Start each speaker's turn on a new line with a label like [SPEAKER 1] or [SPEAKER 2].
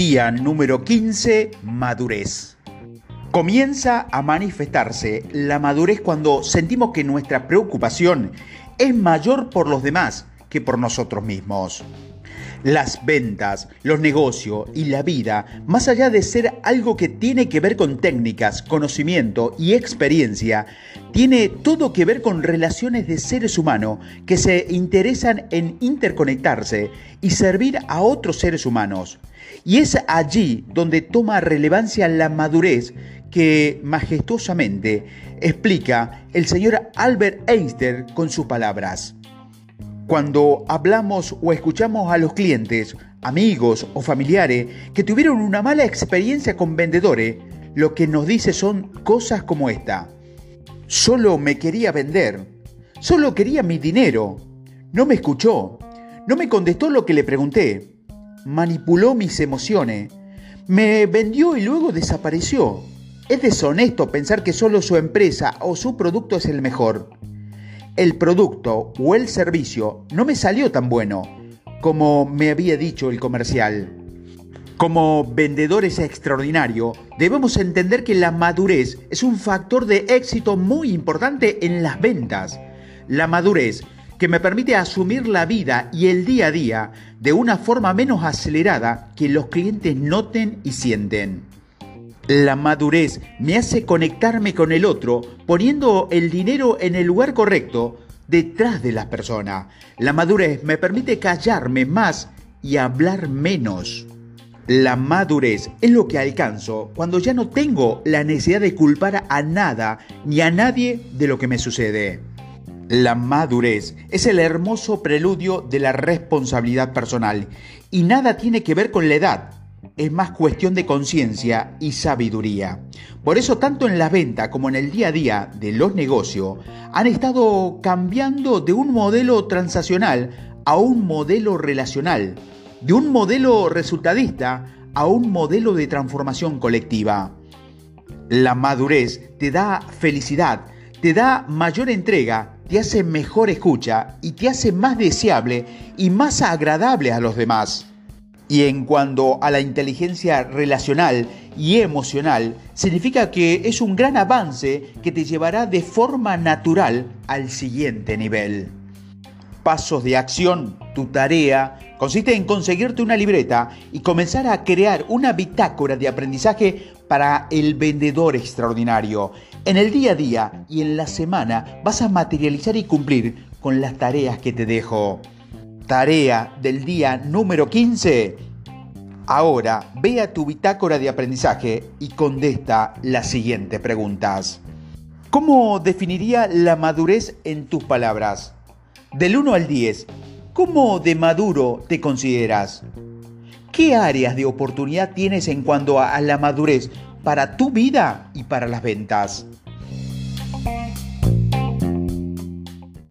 [SPEAKER 1] Día número 15, madurez. Comienza a manifestarse la madurez cuando sentimos que nuestra preocupación es mayor por los demás que por nosotros mismos. Las ventas, los negocios y la vida, más allá de ser algo que tiene que ver con técnicas, conocimiento y experiencia, tiene todo que ver con relaciones de seres humanos que se interesan en interconectarse y servir a otros seres humanos. Y es allí donde toma relevancia la madurez que majestuosamente explica el señor Albert Einstein con sus palabras. Cuando hablamos o escuchamos a los clientes, amigos o familiares que tuvieron una mala experiencia con vendedores, lo que nos dice son cosas como esta. Solo me quería vender. Solo quería mi dinero. No me escuchó. No me contestó lo que le pregunté. Manipuló mis emociones. Me vendió y luego desapareció. Es deshonesto pensar que solo su empresa o su producto es el mejor el producto o el servicio no me salió tan bueno como me había dicho el comercial. Como vendedores extraordinarios, debemos entender que la madurez es un factor de éxito muy importante en las ventas. La madurez que me permite asumir la vida y el día a día de una forma menos acelerada que los clientes noten y sienten. La madurez me hace conectarme con el otro poniendo el dinero en el lugar correcto detrás de la persona. La madurez me permite callarme más y hablar menos. La madurez es lo que alcanzo cuando ya no tengo la necesidad de culpar a nada ni a nadie de lo que me sucede. La madurez es el hermoso preludio de la responsabilidad personal y nada tiene que ver con la edad es más cuestión de conciencia y sabiduría. Por eso tanto en la venta como en el día a día de los negocios han estado cambiando de un modelo transaccional a un modelo relacional, de un modelo resultadista a un modelo de transformación colectiva. La madurez te da felicidad, te da mayor entrega, te hace mejor escucha y te hace más deseable y más agradable a los demás. Y en cuanto a la inteligencia relacional y emocional, significa que es un gran avance que te llevará de forma natural al siguiente nivel. Pasos de acción, tu tarea, consiste en conseguirte una libreta y comenzar a crear una bitácora de aprendizaje para el vendedor extraordinario. En el día a día y en la semana vas a materializar y cumplir con las tareas que te dejo. Tarea del día número 15. Ahora ve a tu bitácora de aprendizaje y contesta las siguientes preguntas. ¿Cómo definiría la madurez en tus palabras? Del 1 al 10, ¿cómo de maduro te consideras? ¿Qué áreas de oportunidad tienes en cuanto a la madurez para tu vida y para las ventas?